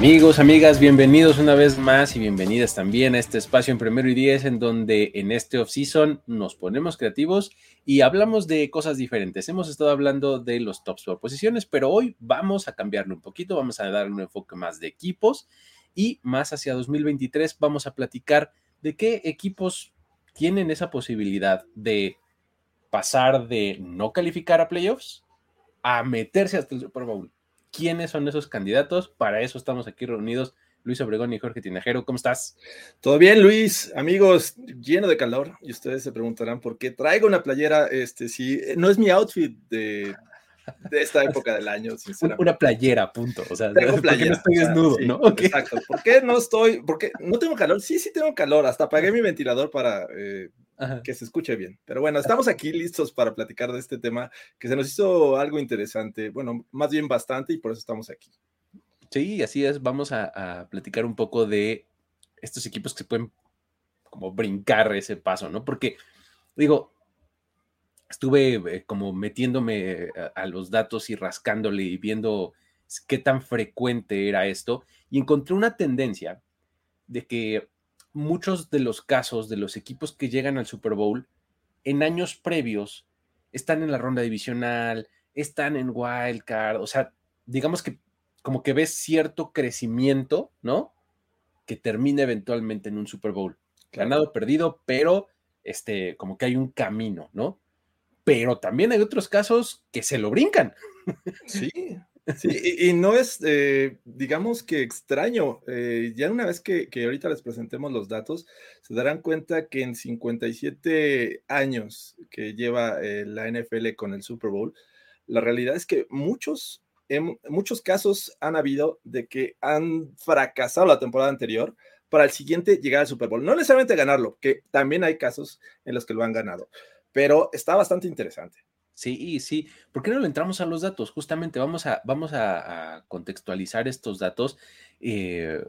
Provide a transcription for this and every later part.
Amigos, amigas, bienvenidos una vez más y bienvenidas también a este espacio en Primero y Diez, en donde en este off-season nos ponemos creativos y hablamos de cosas diferentes. Hemos estado hablando de los tops por posiciones, pero hoy vamos a cambiarlo un poquito, vamos a darle un enfoque más de equipos y más hacia 2023 vamos a platicar de qué equipos tienen esa posibilidad de pasar de no calificar a playoffs a meterse hasta el Super Bowl quiénes son esos candidatos. Para eso estamos aquí reunidos. Luis Obregón y Jorge Tinajero, ¿cómo estás? Todo bien, Luis, amigos, lleno de calor. Y ustedes se preguntarán por qué traigo una playera, este, si no es mi outfit de, de esta época del año, sinceramente. Una playera, punto. O sea, tengo playera, no estoy desnudo, ¿no? Exacto. ¿Por qué no estoy? Porque no tengo calor. Sí, sí tengo calor. Hasta apagué mi ventilador para eh, que se escuche bien. Pero bueno, estamos aquí listos para platicar de este tema que se nos hizo algo interesante, bueno, más bien bastante y por eso estamos aquí. Sí, así es. Vamos a, platicar un poco de estos equipos que pueden como brincar ese paso, ¿no? Porque, digo, estuve eh, como metiéndome a, los datos y rascándole y viendo qué tan frecuente era esto y encontré una tendencia de que muchos de los casos de los equipos que llegan al Super Bowl en años previos están en la ronda divisional, están en wild card, o sea, digamos que como que ves cierto crecimiento, ¿no? Que termina eventualmente en un Super Bowl. Ganado, perdido, pero este, como que hay un camino, ¿no? Pero también hay otros casos que se lo brincan. Sí, Y, no es, eh, digamos que extraño. Eh, ya una vez que, ahorita les presentemos los datos, se darán cuenta que en 57 años que lleva eh, la NFL con el Super Bowl, la realidad es que muchos, en muchos casos han habido de que han fracasado la temporada anterior para el siguiente llegar al Super Bowl. No necesariamente ganarlo, que también hay casos en los que lo han ganado, pero está bastante interesante. Sí, sí. ¿Por qué no le entramos a los datos? Justamente vamos a, vamos a, contextualizar estos datos eh,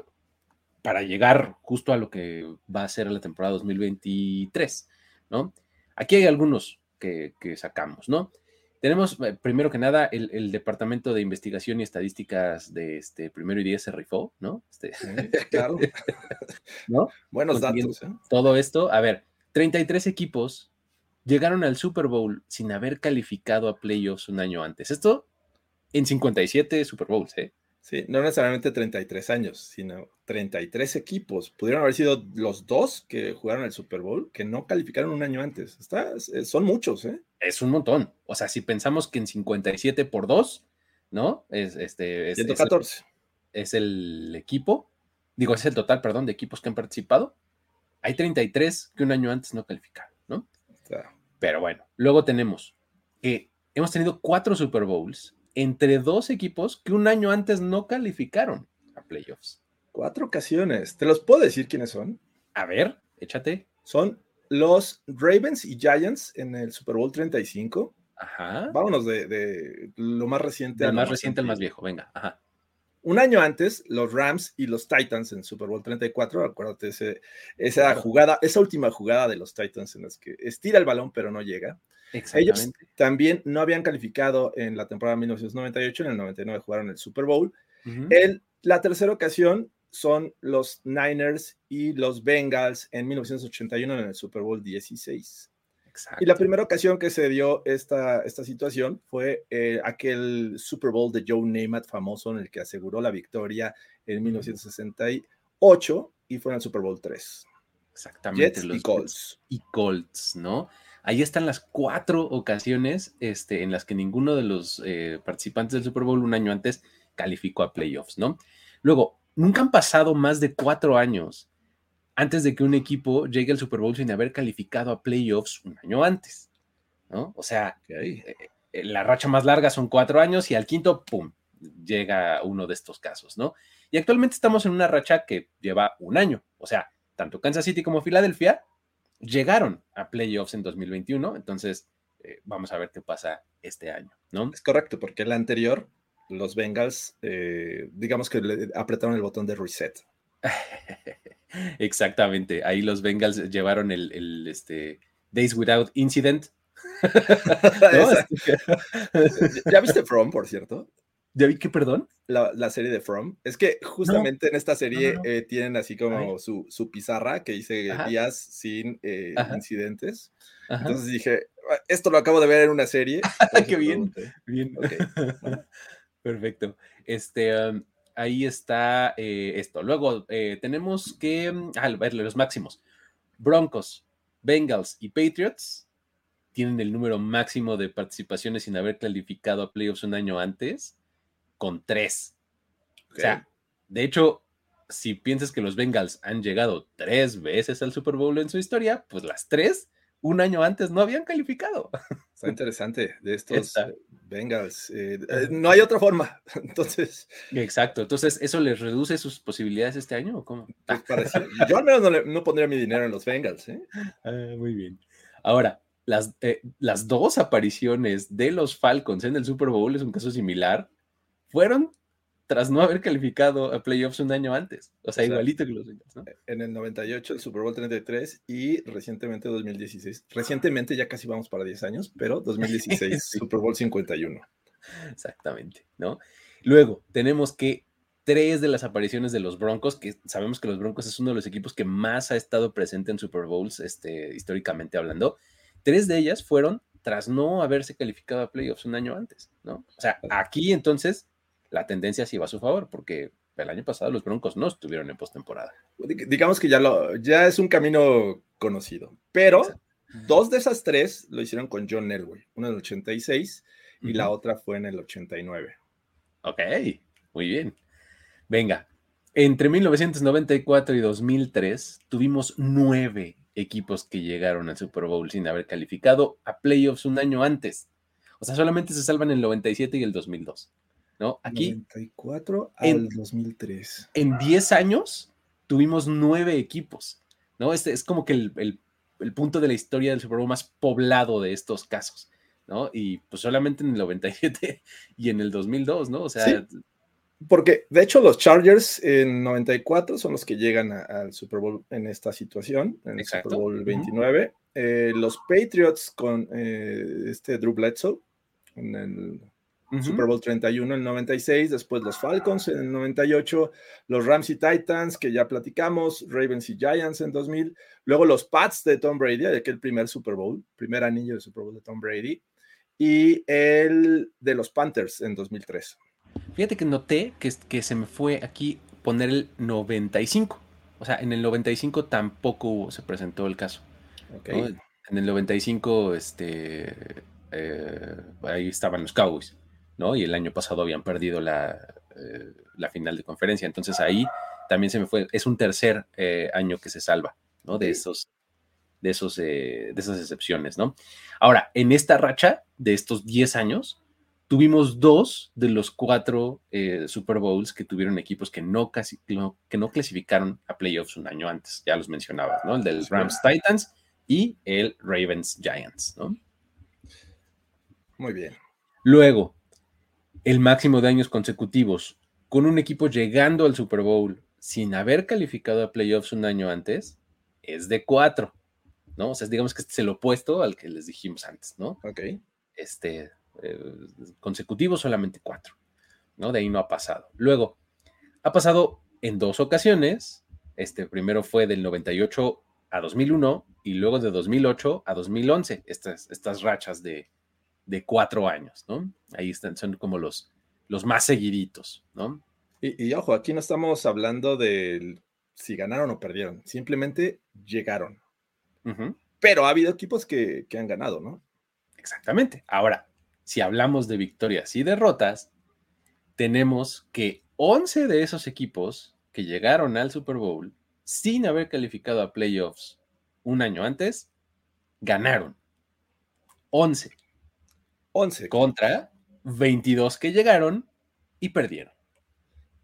para llegar justo a lo que va a ser la temporada 2023, ¿no? Aquí hay algunos que, sacamos, ¿no? Tenemos, eh, primero que nada, el, Departamento de Investigación y Estadísticas de este primero y diez se rifó, ¿no? Este, claro. ¿No? Buenos datos. ¿eh? Todo esto, a ver, 33 equipos llegaron al Super Bowl sin haber calificado a playoffs un año antes. Esto en 57 Super Bowls, ¿eh? Sí, no necesariamente 33 años, sino 33 equipos. Pudieron haber sido los dos que jugaron el Super Bowl que no calificaron un año antes. Está, son muchos, ¿eh? Es un montón. O sea, si pensamos que en 57 por 2, ¿no? Es, este, 114. Es el, equipo, digo, es el total, perdón, de equipos que han participado. Hay 33 que un año antes no calificaron, ¿no? Pero bueno, luego tenemos que hemos tenido cuatro Super Bowls entre dos equipos que un año antes no calificaron a playoffs. Cuatro ocasiones. ¿Te los puedo decir quiénes son? A ver, échate. Son los Ravens y Giants en el Super Bowl 35. Ajá. Vámonos de, lo más reciente. Del más reciente al más viejo, venga. Ajá. Un año antes, los Rams y los Titans en Super Bowl 34, acuérdate ese, esa jugada, esa última jugada de los Titans en las que estira el balón pero no llega. Ellos también no habían calificado en la temporada 1998, en el 99 jugaron el Super Bowl. la tercera ocasión son los Niners y los Bengals en 1981 en el Super Bowl 16. Y la primera ocasión que se dio esta, esta situación fue eh, aquel Super Bowl de Joe Namath famoso en el que aseguró la victoria en 1968 y fue en el Super Bowl 3. Exactamente. los y Colts. Y Colts, ¿no? Ahí están las cuatro ocasiones este, en las que ninguno de los eh, participantes del Super Bowl un año antes calificó a playoffs, ¿no? Luego, nunca han pasado más de cuatro años antes de que un equipo llegue al Super Bowl sin haber calificado a playoffs un año antes, ¿no? O sea, eh, eh, la racha más larga son cuatro años y al quinto, ¡pum! llega uno de estos casos, ¿no? Y actualmente estamos en una racha que lleva un año, o sea, tanto Kansas City como Filadelfia llegaron a playoffs en 2021, entonces eh, vamos a ver qué pasa este año, ¿no? Es correcto, porque el anterior, los Bengals, eh, digamos que le apretaron el botón de reset. Exactamente, ahí los Bengals llevaron el, este, Days Without Incident. ¿Ya viste From, por cierto? ¿Ya vi qué, perdón? La, serie de From. Es que justamente en esta serie eh, tienen así como su, pizarra que dice días sin eh, incidentes. Entonces dije, ah, esto lo acabo de ver en una serie. qué bien. Bien. Perfecto. Este, ahí está eh, esto. Luego tenemos que, mm, ah, verle los máximos. Broncos, Bengals y Patriots tienen el número máximo de participaciones sin haber calificado a playoffs un año antes con tres. O sea, de hecho, si piensas que los Bengals han llegado tres veces al Super Bowl en su historia, pues las tres, un año antes, no habían calificado. Está interesante de estos Bengals. Eh, eh, no hay otra forma. Entonces. Exacto. Entonces, ¿eso les reduce sus posibilidades este año o cómo? Pues yo al menos no, pondría mi dinero en los Bengals. ¿eh? Ah, muy bien. Ahora, las, las dos apariciones de los Falcons en el Super Bowl es un caso similar fueron tras no haber calificado a playoffs un año antes. O sea, igualito que los Bengals, ¿no? En el 98, el Super Bowl 33 y recientemente 2016. Recientemente ya casi vamos para 10 años, pero 2016, Super Bowl 51. Exactamente, ¿no? Luego, tenemos que tres de las apariciones de los Broncos, que sabemos que los Broncos es uno de los equipos que más ha estado presente en Super Bowls, este, históricamente hablando. Tres de ellas fueron tras no haberse calificado a playoffs un año antes, ¿no? O sea, aquí entonces la tendencia sí va a su favor, porque el año pasado los Broncos no estuvieron en postemporada. Digamos que ya, lo, ya es un camino conocido, pero dos de esas tres lo hicieron con John Elway, una en el 86 y la otra fue en el 89. Ok, muy bien. Venga, entre 1994 y 2003 tuvimos nueve equipos que llegaron al Super Bowl sin haber calificado a playoffs un año antes. O sea, solamente se salvan el 97 y el 2002. ¿No? Aquí. 94 al en, 2003. En 10 años tuvimos nueve equipos, ¿no? Este es como que el, punto de la historia del Super Bowl más poblado de estos casos, ¿no? Y pues solamente en el 97 y en el 2002, ¿no? O sea. Porque de hecho los Chargers en 94 son los que llegan al Super Bowl en esta situación, en el Super Bowl 29. Eh, los Patriots con eh, este Drew Bledsoe en el Super Bowl 31 en el 96, después los Falcons en el 98, los Rams y Titans, que ya platicamos, Ravens y Giants en 2000, luego los Pats de Tom Brady, de aquel primer Super Bowl, primer anillo de Super Bowl de Tom Brady, y el de los Panthers en 2003. Fíjate que noté que, que se me fue aquí poner el 95. O sea, en el 95 tampoco se presentó el caso. En el 95, este, eh, ahí estaban los Cowboys. Y el año pasado habían perdido eh, la, final de conferencia. Entonces ahí también se me fue, es un tercer eh, año que se salva, ¿no? De esos, de esos, eh, de esas excepciones, ¿no? Ahora, en esta racha de estos 10 años, tuvimos dos de los cuatro Super Bowls que tuvieron equipos que no, casi, que no clasificaron a playoffs un año antes, ya los mencionabas, ¿no? El del Rams Titans y el Ravens Giants, ¿no? Muy bien. Luego, el máximo de años consecutivos con un equipo llegando al Super Bowl sin haber calificado a playoffs un año antes es de cuatro, ¿no? O sea, digamos que este es el opuesto al que les dijimos antes, ¿no? Ok. Este, eh, consecutivo solamente cuatro, ¿no? De ahí no ha pasado. Luego, ha pasado en dos ocasiones, este primero fue del 98 a 2001 y luego de 2008 a 2011, estas, estas rachas de, de cuatro años, ¿no? Ahí están, son como los, los más seguiditos, ¿no? Y, ojo, aquí no estamos hablando de si ganaron o perdieron, simplemente llegaron. Pero ha habido equipos que, que han ganado, ¿no? Exactamente. Ahora, si hablamos de victorias y derrotas, tenemos que 11 de esos equipos que llegaron al Super Bowl sin haber calificado a playoffs un año antes, ganaron. 11. 11. Contra 22 que llegaron y perdieron.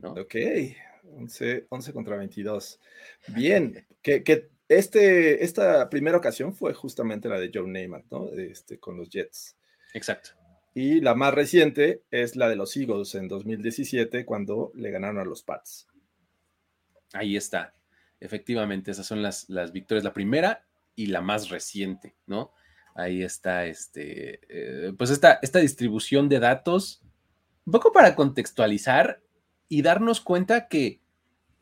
Ok, 11, contra 22. Bien, que, que, este, esta primera ocasión fue justamente la de Joe Neyman, ¿no? Este, con los Jets. Exacto. Y la más reciente es la de los Eagles en 2017, cuando le ganaron a los Pats. Ahí está. Efectivamente, esas son las, las victorias. La primera y la más reciente, ¿no? Ahí está, este, eh, pues esta, esta distribución de datos, un poco para contextualizar y darnos cuenta que,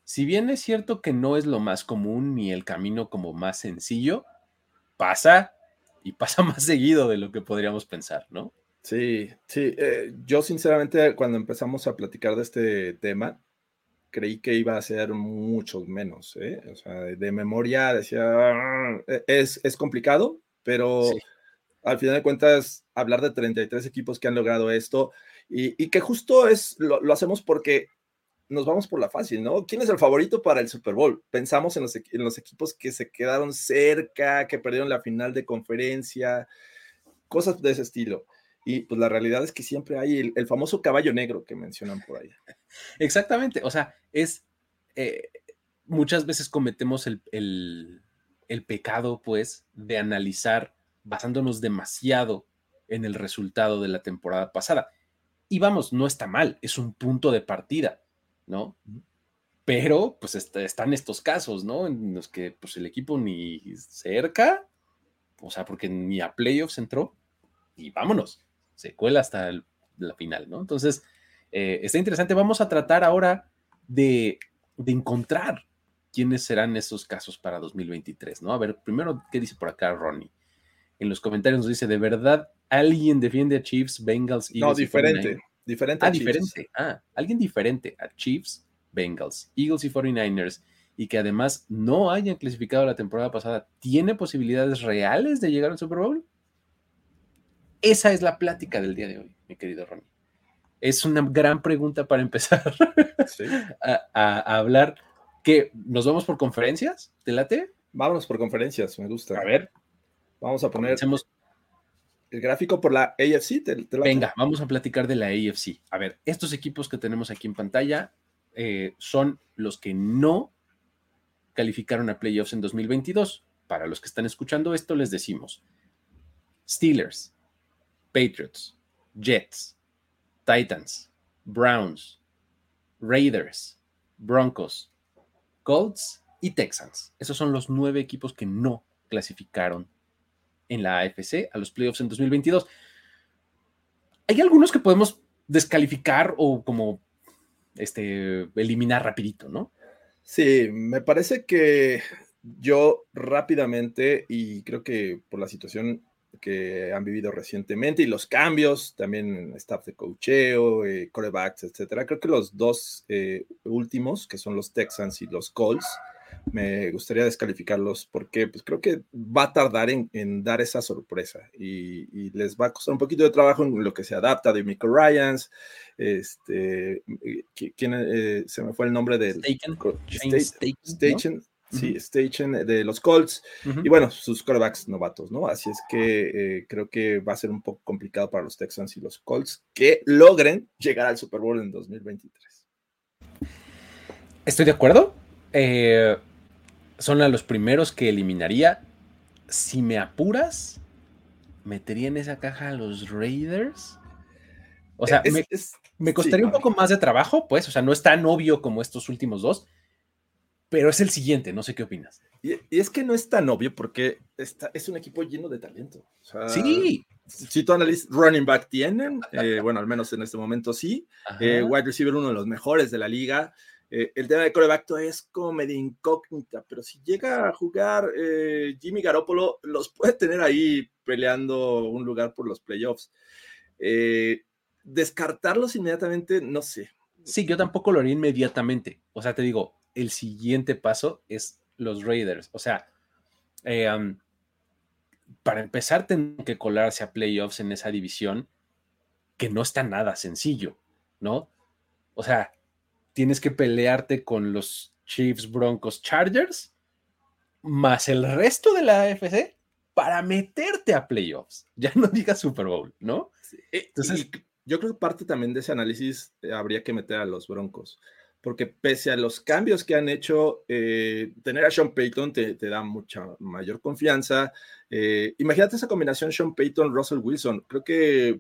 si bien es cierto que no es lo más común ni el camino como más sencillo, pasa y pasa más seguido de lo que podríamos pensar, ¿no? Sí, sí. Eh, yo sinceramente cuando empezamos a platicar de este tema, creí que iba a ser mucho menos. ¿eh? O sea, de memoria decía, ah, es, es complicado, pero al final de cuentas, hablar de 33 equipos que han logrado esto y, que justo es, lo, hacemos porque nos vamos por la fácil, ¿no? ¿Quién es el favorito para el Super Bowl? Pensamos en los, en los equipos que se quedaron cerca, que perdieron la final de conferencia, cosas de ese estilo. Y pues la realidad es que siempre hay el, famoso caballo negro que mencionan por ahí. Exactamente, o sea, es, eh, muchas veces cometemos el, el, pecado, pues, de analizar basándonos demasiado en el resultado de la temporada pasada. Y vamos, no está mal, es un punto de partida, ¿no? Pero, pues, están estos casos, ¿no? En los que, pues, el equipo ni cerca, o sea, porque ni a playoffs entró, y vámonos se cuela hasta la final, ¿no? Entonces, eh, está interesante. Vamos a tratar ahora de, encontrar quiénes serán esos casos para 2023, ¿no? A ver, primero, ¿qué dice por acá Ronnie? En los comentarios nos dice, ¿de verdad alguien defiende a Chiefs, Bengals, Eagles? No, diferente. Diferente ah, diferente. Ah, alguien diferente a Chiefs, Bengals, Eagles y 49ers y que además no hayan clasificado la temporada pasada, ¿tiene posibilidades reales de llegar al Super Bowl? Esa es la plática del día de hoy, mi querido Ronnie. Es una gran pregunta para empezar a, hablar. ¿Que nos vamos por conferencias? ¿Te late? Vámonos por conferencias, me gusta. A ver. Vamos a poner el gráfico por la AFC. Venga, vamos a platicar de la AFC. A ver, estos equipos que tenemos aquí en pantalla eh, son los que no calificaron a playoffs en 2022. Para los que están escuchando esto, les decimos Steelers, Patriots, Jets, Titans, Browns, Raiders, Broncos, Colts y Texans. Esos son los nueve equipos que no clasificaron en la AFC a los playoffs en 2022. Hay algunos que podemos descalificar o como este, eliminar rapidito, ¿no? Sí, me parece que yo rápidamente y creo que por la situación que han vivido recientemente y los cambios, también staff de cocheo, eh, corebacks, etcétera. Creo que los dos eh, últimos, que son los Texans y los Colts, me gustaría descalificarlos porque pues, creo que va a tardar en, dar esa sorpresa y, les va a costar un poquito de trabajo en lo que se adapta de Michael Ryans. Este, ¿quién, eh, se me fue el nombre del Station, sí, Station de los Colts y bueno, sus quarterbacks novatos, ¿no? Así es que eh, creo que va a ser un poco complicado para los Texans y los Colts que logren llegar al Super Bowl en 2023. Estoy de acuerdo. Eh, son a los primeros que eliminaría. Si me apuras, metería en esa caja a los Raiders. O sea, me, costaría un poco más de trabajo, pues, o sea, no es tan obvio como estos últimos dos, pero es el siguiente, no sé qué opinas. Y, es que no es tan obvio porque está, es un equipo lleno de talento. sí. Si tú analizas, running back tienen, eh, bueno, al menos en este momento sí. Eh, wide receiver, uno de los mejores de la liga. Eh, el tema de coreback es como medio incógnita, pero si llega a jugar Jimmy Garoppolo, los puede tener ahí peleando un lugar por los playoffs. descartarlos inmediatamente, no sé. Sí, yo tampoco lo haría inmediatamente. O sea, te digo, el siguiente paso es los Raiders. O sea, eh, para empezar, tienen que colarse a playoffs en esa división, que no está nada sencillo, ¿no? O sea, tienes que pelearte con los Chiefs, Broncos, Chargers, más el resto de la AFC para meterte a playoffs. Ya no digas Super Bowl, ¿no? Entonces, yo creo que parte también de ese análisis eh, habría que meter a los Broncos, porque pese a los cambios que han hecho, eh, tener a Sean Payton te, da mucha mayor confianza. Eh, imagínate esa combinación Sean Payton-Russell Wilson. Creo que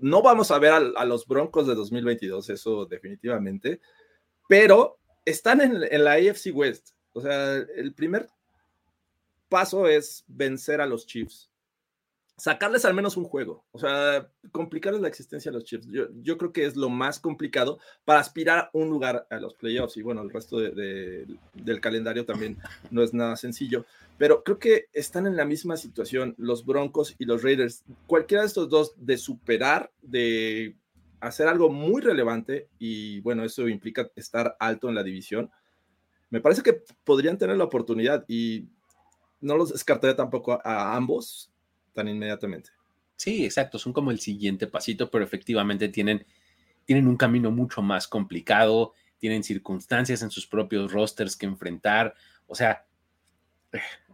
no vamos a ver a, los Broncos de 2022, eso definitivamente, pero están en, en la AFC West. O sea, el primer paso es vencer a los Chiefs sacarles al menos un juego, o sea, complicarles la existencia a los Chiefs. Yo, creo que es lo más complicado para aspirar a un lugar a los playoffs y bueno, el resto del calendario también no es nada sencillo, pero creo que están en la misma situación los Broncos y los Raiders. Cualquiera de estos dos de superar, de hacer algo muy relevante y bueno, eso implica estar alto en la división. Me parece que podrían tener la oportunidad y no los descartaría tampoco a ambos tan inmediatamente. Sí, exacto, son como el siguiente pasito, pero efectivamente tienen, tienen un camino mucho más complicado, tienen circunstancias en sus propios rosters que enfrentar, o sea,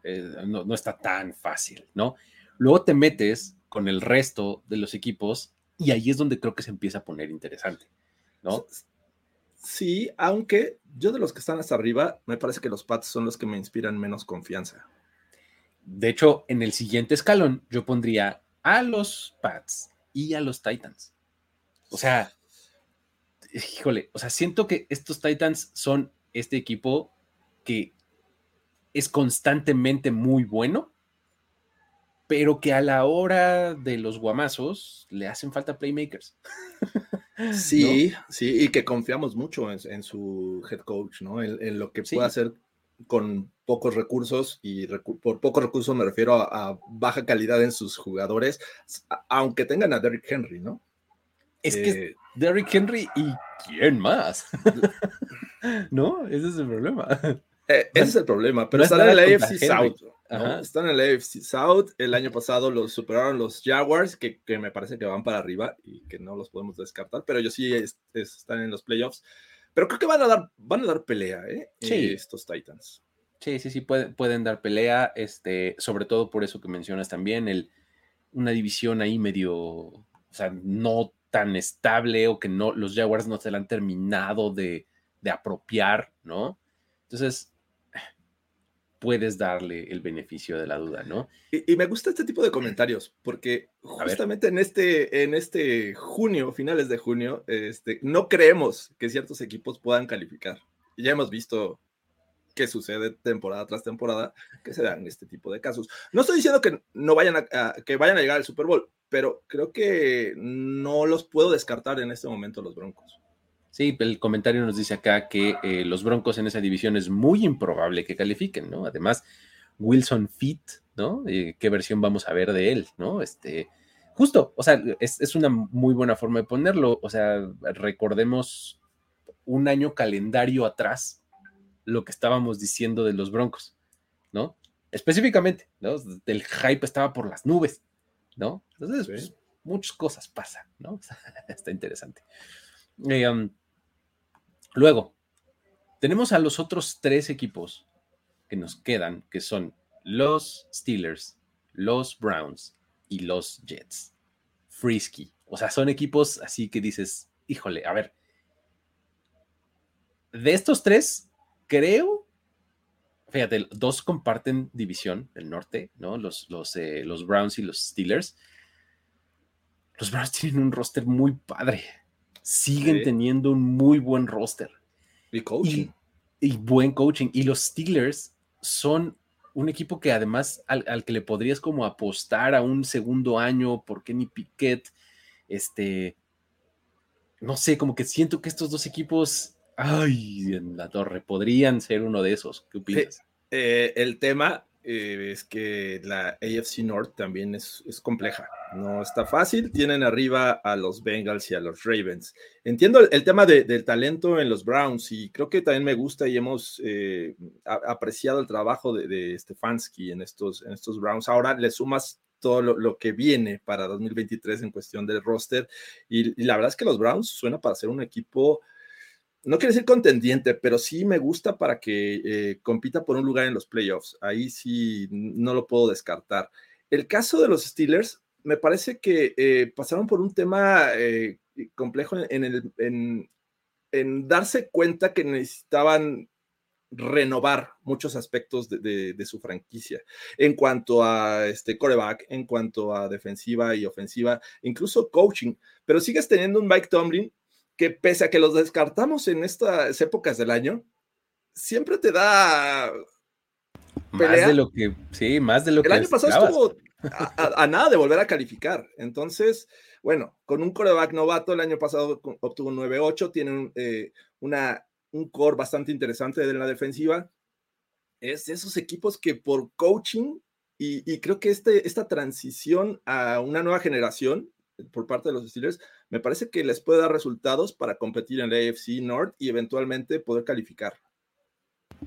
eh, no, no, está tan fácil, ¿no? Luego te metes con el resto de los equipos y ahí es donde creo que se empieza a poner interesante, ¿no? Sí, aunque yo de los que están hasta arriba, me parece que los Pats son los que me inspiran menos confianza. De hecho, en el siguiente escalón yo pondría a los Pats y a los Titans. O sea, híjole, o sea, siento que estos Titans son este equipo que es constantemente muy bueno, pero que a la hora de los guamazos le hacen falta playmakers. Sí, sí, y que confiamos mucho en, su head coach, ¿no? En, lo que puede hacer con pocos recursos, y por pocos recursos me refiero a, baja calidad en sus jugadores, aunque tengan a Derrick Henry, ¿no? Es que eh, Derrick Henry y quién más, ¿no? Ese es el problema. Eh, ese es el problema, pero están en la AFC South. Están en la AFC South. El año pasado los superaron los Jaguars, que, me parece que van para arriba y que no los podemos descartar, pero ellos sí están en los playoffs. Pero creo que van a dar, van a dar pelea, ¿eh? Sí. Estos Titans. Sí, sí, sí, pueden, pueden dar pelea, este, sobre todo por eso que mencionas también, el, una división ahí medio, o sea, no tan estable o que no, los Jaguars no se la han terminado de, de apropiar, ¿no? Entonces, puedes darle el beneficio de la duda, ¿no? Y, me gusta este tipo de comentarios, porque justamente en este, en este junio, finales de junio, este, no creemos que ciertos equipos puedan calificar. Ya hemos visto qué sucede temporada tras temporada, que se dan este tipo de casos. No estoy diciendo que no vayan a, que vayan a llegar al Super Bowl, pero creo que no los puedo descartar en este momento los Broncos. Sí, el comentario nos dice acá que eh, los Broncos en esa división es muy improbable que califiquen, ¿no? Además, Wilson Fit, ¿no? Eh, ¿Qué versión vamos a ver de él, ¿no? Este, justo, o sea, es, es, una muy buena forma de ponerlo. O sea, recordemos un año calendario atrás lo que estábamos diciendo de los Broncos, ¿no? Específicamente, ¿no? El hype estaba por las nubes, ¿no? Entonces, pues, muchas cosas pasan, ¿no? Está interesante. Eh, um, Luego, tenemos a los otros tres equipos que nos quedan, que son los Steelers, los Browns y los Jets. Frisky. O sea, son equipos así que dices, híjole, a ver. De estos tres, creo, fíjate, dos comparten división, el norte, ¿no? Los, los, eh, los Browns y los Steelers. Los Browns tienen un roster muy padre siguen teniendo un muy buen roster. Y coaching. Y, buen coaching. Y los Steelers son un equipo que además al, que le podrías como apostar a un segundo año por Kenny Piquet. Este, no sé, como que siento que estos dos equipos, ay, en la torre, podrían ser uno de esos. ¿Qué opinas? Eh, el tema eh, es que la AFC North también es, compleja. No está fácil. Tienen arriba a los Bengals y a los Ravens. Entiendo el, tema del talento en los Browns y creo que también me gusta y hemos eh, apreciado el trabajo de, Stefanski en estos, en estos Browns. Ahora le sumas todo lo, que viene para 2023 en cuestión del roster y, y la verdad es que los Browns suena para ser un equipo no quiere decir contendiente, pero sí me gusta para que eh, compita por un lugar en los playoffs. Ahí sí no lo puedo descartar. El caso de los Steelers, me parece que eh, pasaron por un tema eh, complejo en, el, en, en darse cuenta que necesitaban renovar muchos aspectos de, su franquicia en cuanto a este coreback, en cuanto a defensiva y ofensiva, incluso coaching, pero sigues teniendo un Mike Tomlin que pese a que los descartamos en estas épocas del año, siempre te da más de lo que, sí, más de lo que. El año pasado estuvo a, nada de volver a calificar. Entonces, bueno, con un coreback novato, el año pasado obtuvo un 9-8, tiene eh, una un core bastante interesante de la defensiva. Es de esos equipos que por coaching y, creo que este, esta transición a una nueva generación por parte de los Steelers, me parece que les puede dar resultados para competir en la AFC North y eventualmente poder calificar.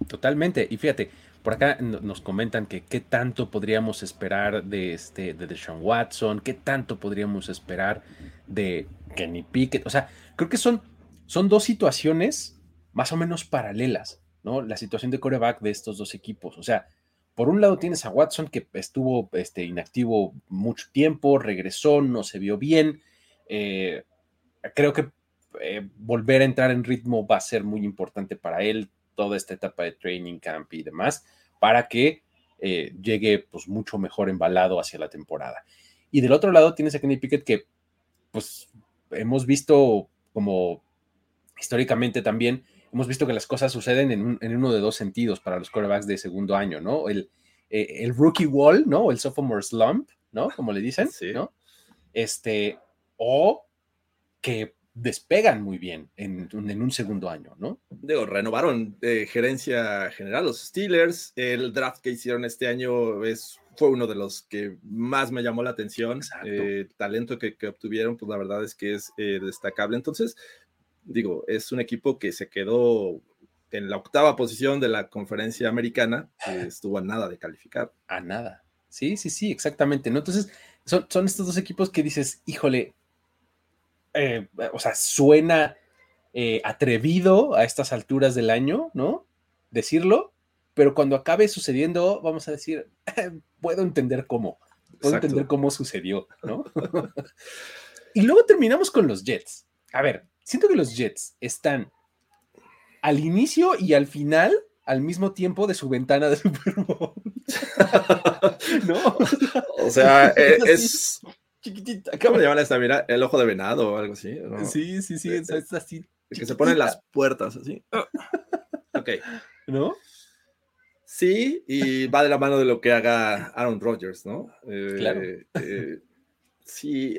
Totalmente. Y fíjate, por acá nos comentan que qué tanto podríamos esperar de este de Deshaun Watson, qué tanto podríamos esperar de Kenny Pickett. O sea, creo que son, son dos situaciones más o menos paralelas, ¿no? La situación de coreback de estos dos equipos. O sea, por un lado tienes a Watson que estuvo este, inactivo mucho tiempo, regresó, no se vio bien. Eh, creo que eh, volver a entrar en ritmo va a ser muy importante para él, toda esta etapa de training camp y demás, para que eh, llegue pues mucho mejor embalado hacia la temporada. Y del otro lado tienes a Kenny Pickett que pues hemos visto como históricamente también hemos visto que las cosas suceden en, uno de dos sentidos para los quarterbacks de segundo año, ¿no? El, eh, el rookie wall, ¿no? El sophomore slump, ¿no? Como le dicen, ¿no? Este, o que despegan muy bien en, un segundo año, ¿no? Digo, renovaron eh, gerencia general los Steelers, el draft que hicieron este año es, fue uno de los que más me llamó la atención, el eh, talento que, que, obtuvieron, pues la verdad es que es destacable, entonces digo, es un equipo que se quedó en la octava posición de la conferencia americana, estuvo a nada de calificar. A nada. Sí, sí, sí, exactamente. ¿no? Entonces, son, son estos dos equipos que dices, híjole, eh, o sea, suena eh, atrevido a estas alturas del año, ¿no? Decirlo, pero cuando acabe sucediendo, vamos a decir, puedo entender cómo, puedo entender cómo sucedió, ¿no? y luego terminamos con los Jets. A ver, siento que los Jets están al inicio y al final al mismo tiempo de su ventana de Super Bowl. ¿No? O sea, eh, es, chiquitita. ¿Cómo le llaman esta? Mira, el ojo de venado o algo así. Sí, sí, sí, es, así. Que se ponen las puertas así. Ok. ¿No? Sí, y va de la mano de lo que haga Aaron Rodgers, ¿no? claro. Eh, eh, sí,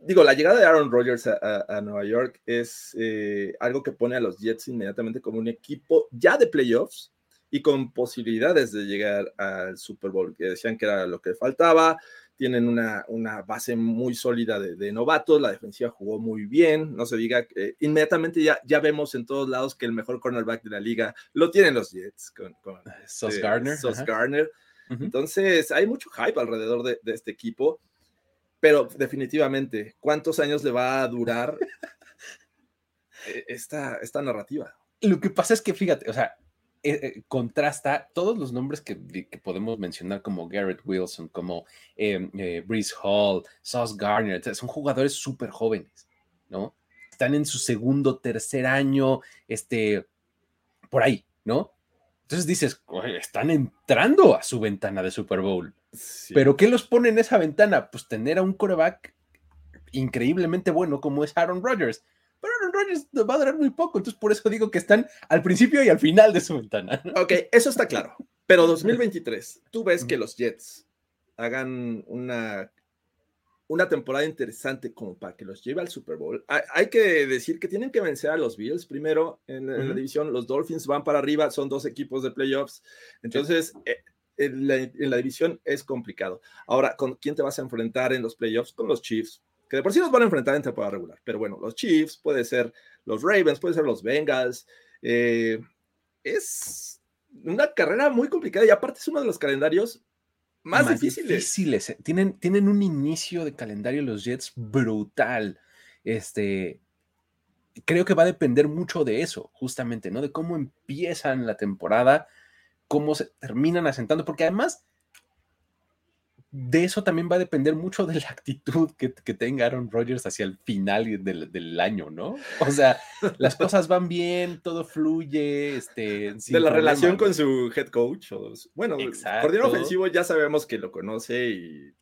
digo, la llegada de Aaron Rodgers a, Nueva York es eh, algo que pone a los Jets inmediatamente como un equipo ya de playoffs y con posibilidades de llegar al Super Bowl, que decían que era lo que faltaba. Tienen una, una base muy sólida de, novatos, la defensiva jugó muy bien, no se diga, que inmediatamente ya, ya vemos en todos lados que el mejor cornerback de la liga lo tienen los Jets con, con Sos Garner. Sos Garner. Entonces hay mucho hype alrededor de, de este equipo pero definitivamente, ¿cuántos años le va a durar e, esta, esta narrativa? Lo que pasa es que, fíjate, o sea, eh, contrasta todos los nombres que, podemos mencionar, como Garrett Wilson, como eh, eh Hall, Sauce Garner, son jugadores súper jóvenes, ¿no? Están en su segundo, tercer año, este, por ahí, ¿no? Entonces dices, están entrando a su ventana de Super Bowl. Pero ¿qué los pone en esa ventana? Pues tener a un coreback increíblemente bueno como es Aaron Rodgers. Rodgers va a durar muy poco, entonces por eso digo que están al principio y al final de su ventana. Ok, eso está claro. Pero 2023, tú ves que los Jets hagan una una temporada interesante como para que los lleve al Super Bowl. Hay, que decir que tienen que vencer a los Bills primero en, la división. Los Dolphins van para arriba, son dos equipos de playoffs. Entonces, eh, en, la, división es complicado. Ahora, ¿con quién te vas a enfrentar en los playoffs? Con los Chiefs, que de por sí los van a enfrentar en temporada regular. Pero bueno, los Chiefs, puede ser los Ravens, puede ser los Bengals. Eh, es una carrera muy complicada y aparte es uno de los calendarios más, difíciles. Eh, tienen, tienen un inicio de calendario los Jets brutal. Este, creo que va a depender mucho de eso, justamente, ¿no? De cómo empiezan la temporada, cómo se terminan asentando, porque además de eso también va a depender mucho de la actitud que, tenga Aaron Rodgers hacia el final del, año, ¿no? O sea, las cosas van bien, todo fluye, este... De la relación con su head coach, bueno, el coordinador ofensivo ya sabemos que lo conoce y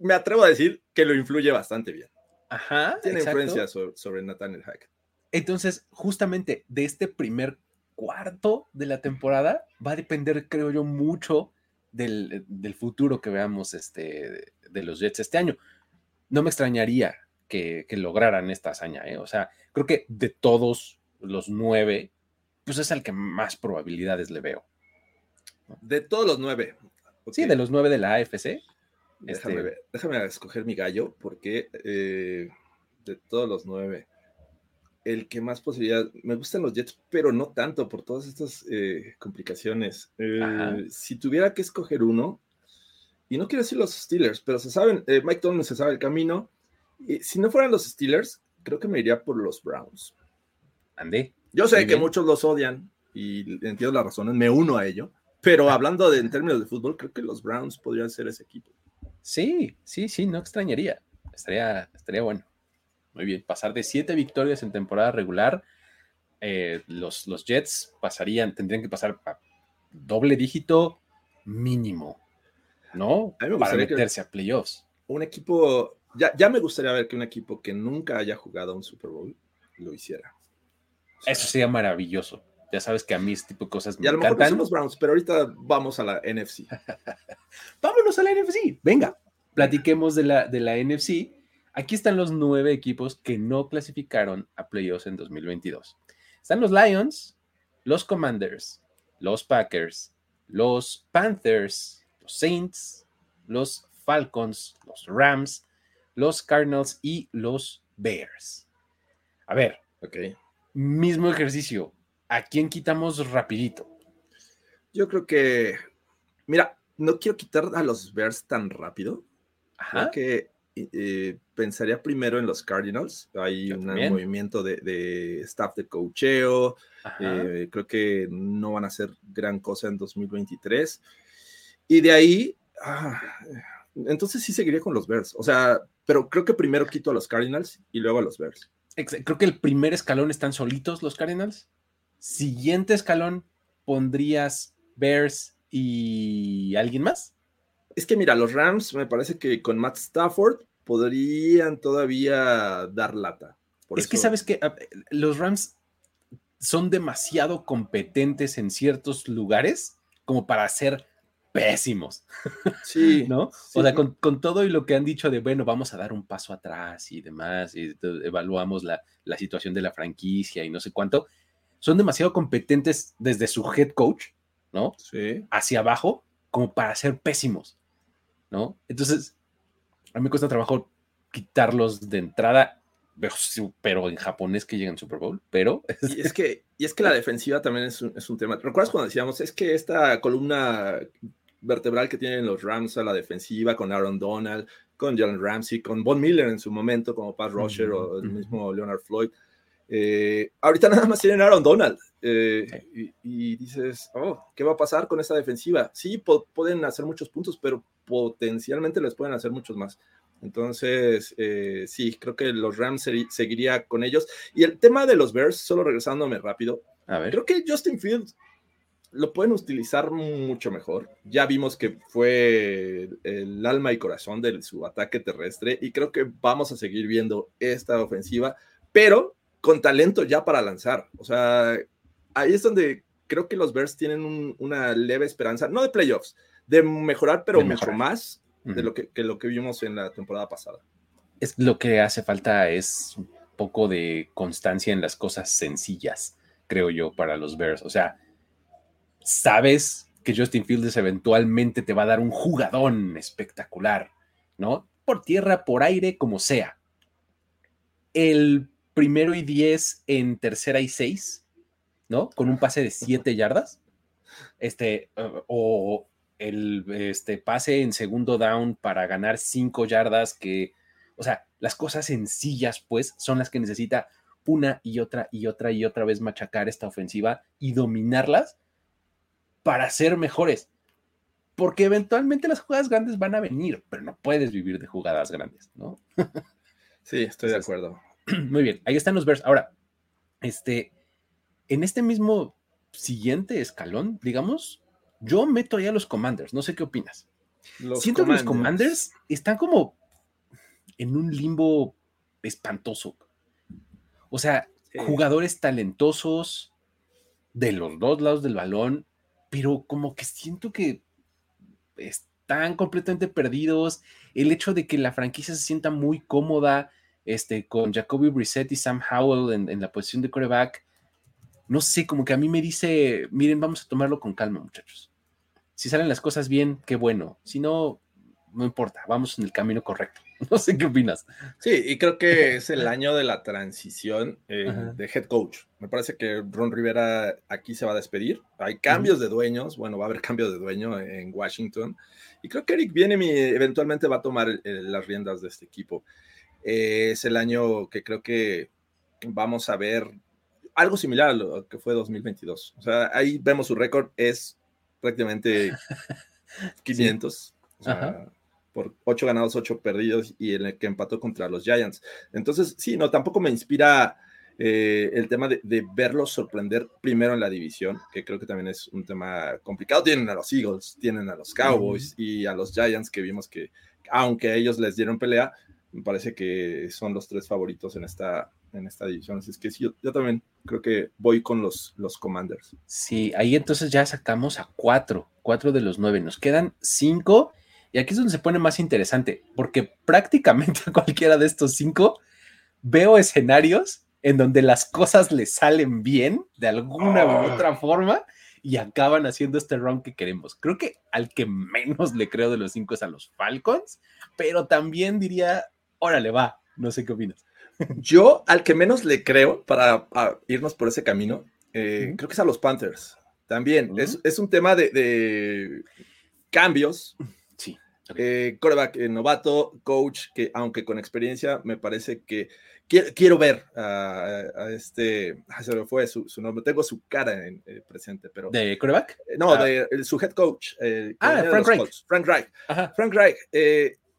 me atrevo a decir que lo influye bastante bien. Ajá. Tiene influencia sobre, sobre Nathaniel Hack. Entonces, justamente de este primer cuarto de la temporada va a depender, creo yo, mucho del, futuro que veamos este, de los Jets este año. No me extrañaría que, lograran esta hazaña, ¿eh? o sea, creo que de todos los nueve, pues es el que más probabilidades le veo. De todos los nueve. Sí, de los nueve de la AFC. Déjame, este déjame escoger mi gallo, porque eh, de todos los nueve, el que más posibilidad. Me gustan los Jets, pero no tanto por todas estas eh, complicaciones. Eh, si tuviera que escoger uno, y no quiero decir los Steelers, pero se saben, eh, Mike Tomlin se sabe el camino. Si no fueran los Steelers, creo que me iría por los Browns. Andé. Yo sé que muchos los odian y entiendo las razones, me uno a ello. Pero hablando de, en términos de fútbol, creo que los Browns podrían ser ese equipo. Sí, sí, sí, no extrañaría. Estaría, estaría bueno. Muy bien, pasar de siete victorias en temporada regular, eh, los, los Jets pasarían, tendrían que pasar a doble dígito mínimo, ¿no? Para meterse a playoffs. Un equipo, ya, ya me gustaría ver que un equipo que nunca haya jugado un Super Bowl lo hiciera. Eso sería maravilloso. Ya sabes que a mí este tipo de cosas me y a lo mejor encantan. los Browns, pero ahorita vamos a la NFC. Vámonos a la NFC. Venga, platiquemos de la, de la NFC Aquí están los nueve equipos que no clasificaron a playoffs en 2022. Están los Lions, los Commanders, los Packers, los Panthers, los Saints, los Falcons, los Rams, los Cardinals y los Bears. A ver, okay. mismo ejercicio. ¿A quién quitamos rapidito? Yo creo que, mira, no quiero quitar a los Bears tan rápido. Ajá. Porque eh, pensaría primero en los Cardinals. Hay un movimiento de, staff de cocheo. Eh, creo que no van a hacer gran cosa en 2023. Y de ahí, ah, entonces sí seguiría con los Bears. O sea, pero creo que primero quito a los Cardinals y luego a los Bears. Creo que el primer escalón están solitos los Cardinals. Siguiente escalón pondrías Bears y alguien más. Es que mira, los Rams me parece que con Matt Stafford podrían todavía dar lata. es que sabes que los Rams son demasiado competentes en ciertos lugares como para ser pésimos. Sí. ¿No? O sea, con, todo y lo que han dicho de, bueno, vamos a dar un paso atrás y demás, y evaluamos la, la situación de la franquicia y no sé cuánto, son demasiado competentes desde su head coach, ¿no? Sí. Hacia abajo, como para ser pésimos. ¿No? Entonces, a mí me cuesta trabajo quitarlos de entrada, pero en japonés que llegan Super Bowl, pero... Y es que, y es que la defensiva también es un, es un tema. ¿Recuerdas cuando decíamos, es que esta columna vertebral que tienen los Rams a la defensiva con Aaron Donald, con Jalen Ramsey, con Von Miller en su momento como Pat Rusher o el mismo Leonard Floyd. Eh, ahorita nada más tienen Aaron Donald eh, y, dices, oh, ¿qué va a pasar con esta defensiva? Sí, pueden hacer muchos puntos, pero potencialmente les pueden hacer muchos más. Entonces, eh, sí, creo que los Rams seguiría con ellos. Y el tema de los Bears, solo regresándome rápido, a ver. creo que Justin Fields lo pueden utilizar mucho mejor. Ya vimos que fue el alma y corazón de su ataque terrestre y creo que vamos a seguir viendo esta ofensiva, pero con talento ya para lanzar. O sea, ahí es donde creo que los Bears tienen una leve esperanza, no de playoffs, de mejorar, pero mucho más de lo que, lo que vimos en la temporada pasada. Es lo que hace falta es un poco de constancia en las cosas sencillas, creo yo, para los Bears. O sea, sabes que Justin Fields eventualmente te va a dar un jugadón espectacular, ¿no? Por tierra, por aire, como sea. El primero y diez en tercera y seis, ¿no? Con un pase de siete yardas. Este, o el este, pase en segundo down para ganar cinco yardas, que, o sea, las cosas sencillas, pues, son las que necesita una y otra y otra y otra vez machacar esta ofensiva y dominarlas para ser mejores. porque eventualmente las jugadas grandes van a venir, pero no puedes vivir de jugadas grandes, ¿no? sí, estoy de acuerdo. Muy bien, ahí están los Bears. Ahora, este, en este mismo siguiente escalón, digamos, yo meto ahí a los Commanders. No sé qué opinas. Siento que los Commanders están como en un limbo espantoso. O sea, jugadores talentosos de los dos lados del balón, pero como que siento que están completamente perdidos. El hecho de que la franquicia se sienta muy cómoda este, con Jacoby Brissett y Sam Howell en, en la posición de coreback, no sé, como que a mí me dice, miren, vamos a tomarlo con calma, muchachos. Si salen las cosas bien, qué bueno. Si no, no importa, vamos en el camino correcto. No sé qué opinas. Sí, y creo que es el año de la transición eh, de head coach. Me parece que Ron Rivera aquí se va a despedir. Hay cambios de dueños, bueno, va a haber cambios de dueño en Washington. Y creo que Eric Bienemi eventualmente va a tomar las riendas de este equipo. Eh, es el año que creo que vamos a ver algo similar a lo que fue 2022. O sea, ahí vemos su récord, es prácticamente 500. por 8 ganados, 8 perdidos y en el que empató contra los Giants. Entonces, sí, no, tampoco me inspira eh, el tema de, verlos sorprender primero en la división, que creo que también es un tema complicado. Tienen a los Eagles, tienen a los Cowboys y a los Giants que vimos que, aunque a ellos les dieron pelea, me parece que son los tres favoritos en esta, en esta división. Así es que sí, yo, también creo que voy con los, los Commanders. Sí, ahí entonces ya sacamos a cuatro, cuatro de los nueve. Nos quedan cinco. Y aquí es donde se pone más interesante, porque prácticamente a cualquiera de estos cinco veo escenarios en donde las cosas le salen bien de alguna u ah. otra forma y acaban haciendo este run que queremos. Creo que al que menos le creo de los cinco es a los Falcons, pero también diría, órale, va, no sé qué opinas. Yo al que menos le creo para irnos por ese camino, eh, creo que es a los Panthers. También es, un tema de, cambios. Sí. Eh, coreback eh, novato, coach, que aunque con experiencia, me parece que quiero, ver a, este, se me fue su, nombre, tengo su cara en, presente, pero... ¿De coreback? no, ah. de, su head coach. ah, Frank Reich. Frank Reich. Frank Reich.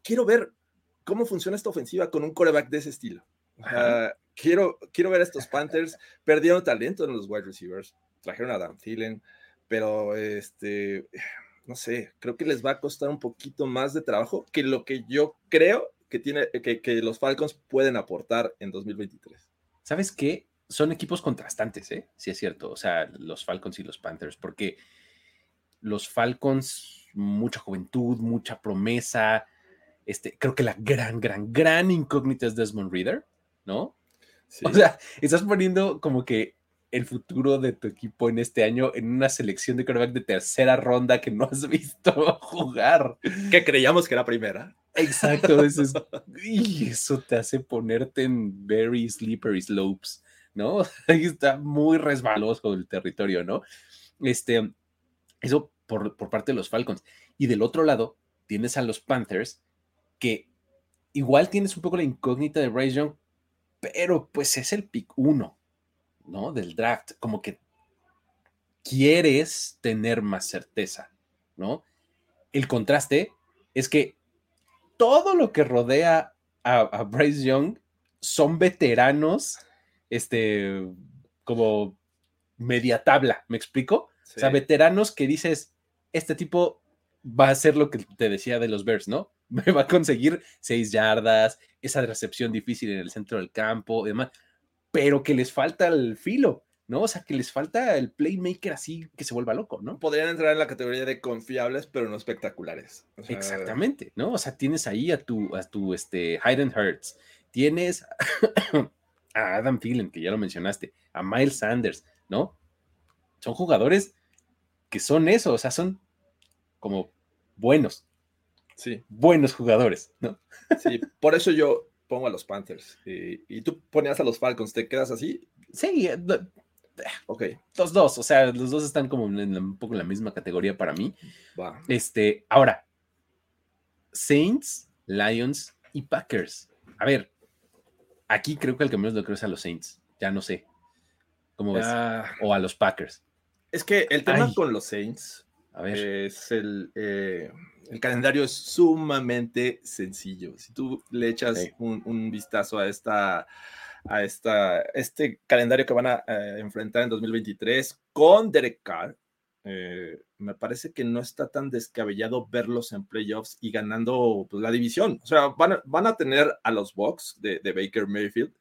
quiero ver cómo funciona esta ofensiva con un coreback de ese estilo quiero, quiero ver a estos Panthers. Perdieron talento en los wide receivers. Trajeron a Dan Thielen, pero este, no sé, creo que les va a costar un poquito más de trabajo que lo que yo creo que, tiene, que, que los Falcons pueden aportar en 2023. ¿Sabes qué? Son equipos contrastantes, ¿eh? Sí es cierto. O sea, los Falcons y los Panthers, porque los Falcons, mucha juventud, mucha promesa. Este, creo que la gran, gran, gran incógnita es Desmond Reader. ¿no? O sea, estás poniendo como que el futuro de tu equipo en este año en una selección de quarterback de tercera ronda que no has visto jugar. Que creíamos que era primera. Exacto, eso, y eso te hace ponerte en very slippery slopes, ¿no? Ahí está muy resbaloso el territorio, ¿no? Este, eso por, por parte de los Falcons. Y del otro lado, tienes a los Panthers, que igual tienes un poco la incógnita de Bryce Young, pero pues es el pick uno, ¿no? Del draft, como que quieres tener más certeza, ¿no? El contraste es que todo lo que rodea a, Bryce Young son veteranos, este, como media tabla, ¿me explico? O sea, veteranos que dices, este tipo va a hacer lo que te decía de los Bears, ¿no? me va a conseguir seis yardas, esa recepción difícil en el centro del campo y demás, pero que les falta el filo, ¿no? O sea, que les falta el playmaker así que se vuelva loco, ¿no? Podrían entrar en la categoría de confiables, pero no espectaculares. Exactamente, ¿no? O sea, tienes ahí a tu, a tu este, Hayden Hurts, tienes a Adam Thielen, que ya lo mencionaste, a Miles Sanders, ¿no? Son jugadores que son eso, o sea, son como buenos, Sí. Buenos jugadores, ¿no? Sí, por eso yo pongo a los Panthers. Y, tú ponías a los Falcons, ¿te quedas así? Sí, eh, ok. Los dos, o sea, los dos están como en un poco en la misma categoría para mí. Este, ahora, Saints, Lions y Packers. A ver, aquí creo que el que menos lo creo es a los Saints. Ya no sé. ¿Cómo ves? O a los Packers. Es que el tema con los Saints A ver. Es el, eh, el calendario es sumamente sencillo. Si tú le echas un, vistazo a esta a esta, este calendario que van a eh, enfrentar en 2023 con Derek Carr, eh, me parece que no está tan descabellado verlos en playoffs y ganando pues, la división. O sea, van a, van a tener a los Bucks de, Baker Mayfield,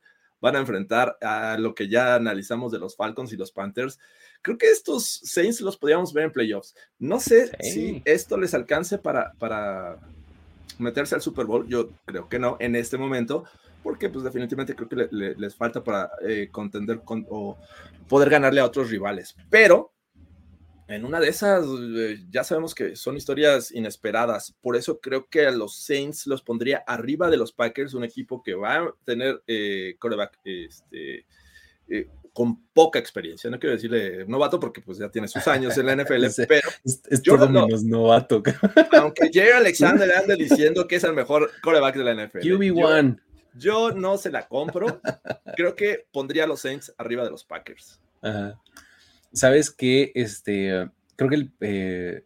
van a enfrentar a lo que ya analizamos de los Falcons y los Panthers. Creo que estos Saints los podríamos ver en playoffs. No sé si esto les alcance para, para meterse al Super Bowl. Yo creo que no en este momento, porque pues definitivamente creo que les falta para eh, contender con, o poder ganarle a otros rivales. Pero en una de esas, eh, ya sabemos que son historias inesperadas. Por eso creo que a los Saints los pondría arriba de los Packers, un equipo que va a tener eh, coreback este, eh, con poca experiencia. No quiero decirle novato porque pues ya tiene sus años en la NFL, pero es, todo menos novato. Aunque Jerry Alexander ande diciendo que es el mejor coreback de la NFL. QB1. Yo, yo no se la compro. Creo que pondría a los Saints arriba de los Packers. Ajá sabes que este, creo que eh,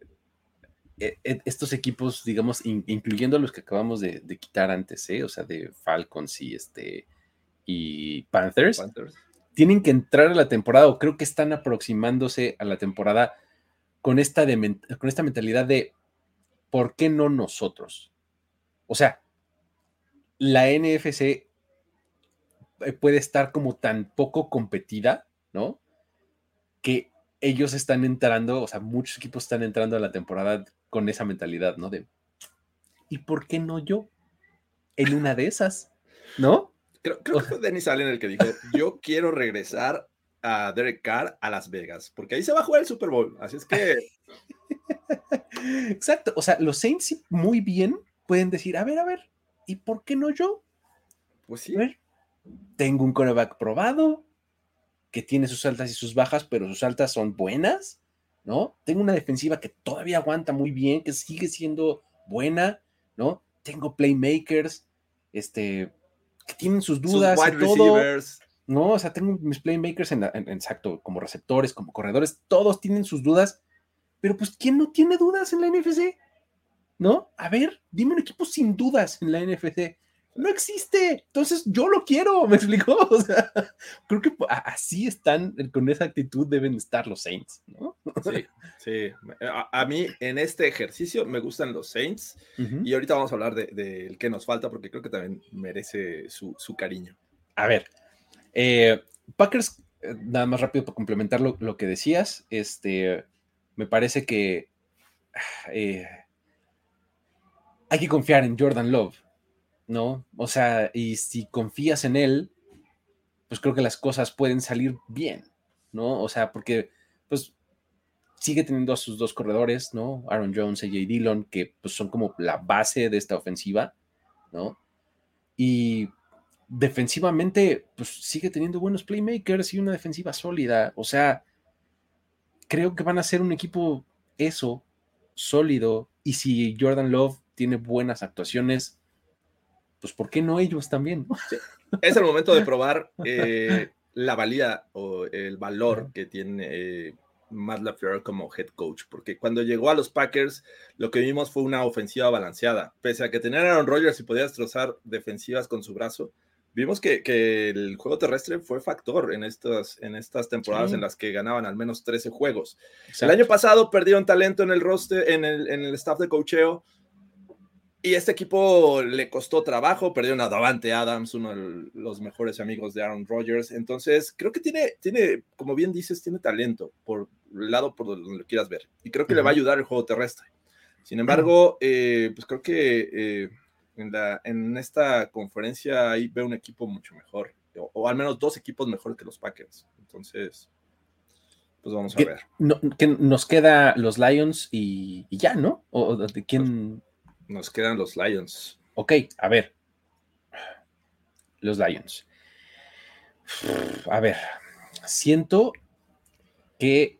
e, e, estos equipos, digamos, incluyendo los que acabamos de, quitar antes, ¿eh? o sea, de Falcons y este y Panthers, tienen que entrar a la temporada, o creo que están aproximándose a la temporada con esta, con esta mentalidad de ¿por qué no nosotros? O sea, la NFC eh, puede estar como tan poco competida, ¿no? Que ellos están entrando, o sea, muchos equipos están entrando a la temporada con esa mentalidad, ¿no? De, ¿y por qué no yo? En una de esas, ¿no? Creo, que fue Dennis Allen el que dijo, yo quiero regresar a Derek Carr a Las Vegas, porque ahí se va a jugar el Super Bowl, así es que... Exacto, o sea, los Saints muy bien pueden decir, a ver, a ver, ¿y por qué no yo? Pues sí. A ver, tengo un coreback probado, que tiene sus altas y sus bajas, pero sus altas son buenas, ¿no? Tengo una defensiva que todavía aguanta muy bien, que sigue siendo buena, ¿no? Tengo playmakers, este, que tienen sus dudas y todo. No, o sea, tengo mis playmakers en, exacto, como receptores, como corredores, todos tienen sus dudas, pero pues, ¿quién no tiene dudas en la NFC? ¿No? A ver, dime un equipo sin dudas en la NFC no existe. Entonces yo lo quiero, me explicó. O sea, creo que así están, con esa actitud deben estar los Saints, ¿no? Sí, sí. A, mí en este ejercicio me gustan los Saints y ahorita vamos a hablar del de, que nos falta porque creo que también merece su, cariño. A ver, eh, Packers, eh, nada más rápido para complementar lo, que decías, este, me parece que eh, hay que confiar en Jordan Love ¿no? O sea, y si confías en él, pues creo que las cosas pueden salir bien, ¿no? O sea, porque pues sigue teniendo a sus dos corredores, ¿no? Aaron Jones, y AJ Dillon, que pues son como la base de esta ofensiva, ¿no? Y defensivamente, pues sigue teniendo buenos playmakers y una defensiva sólida. O sea, creo que van a ser un equipo eso, sólido. Y si Jordan Love tiene buenas actuaciones, pues ¿por qué no ellos también? Es el momento de probar eh, la valía o el valor que tiene eh, Matt LaFleur como head coach, porque cuando llegó a los Packers, lo que vimos fue una ofensiva balanceada. Pese a que tenían a Aaron Rodgers y podía destrozar defensivas con su brazo, vimos que, el juego terrestre fue factor en estas, en estas temporadas en las que ganaban al menos 13 juegos. El año pasado perdieron talento en el roster, en el, en el staff de cocheo y este equipo le costó trabajo, perdieron a Davante Adams, uno de los mejores amigos de Aaron Rodgers. Entonces, creo que tiene, tiene, como bien dices, tiene talento por el lado por donde lo quieras ver. Y creo que le va a ayudar el juego terrestre. Sin embargo, eh, pues creo que eh, en, la, en, esta conferencia ahí veo un equipo mucho mejor, o, al menos dos equipos mejores que los Packers. Entonces, pues vamos a ver. que nos queda los Lions y, ya, ¿no? ¿O de quién? Nos quedan los Lions. Ok, a ver. Los Lions. A ver, siento que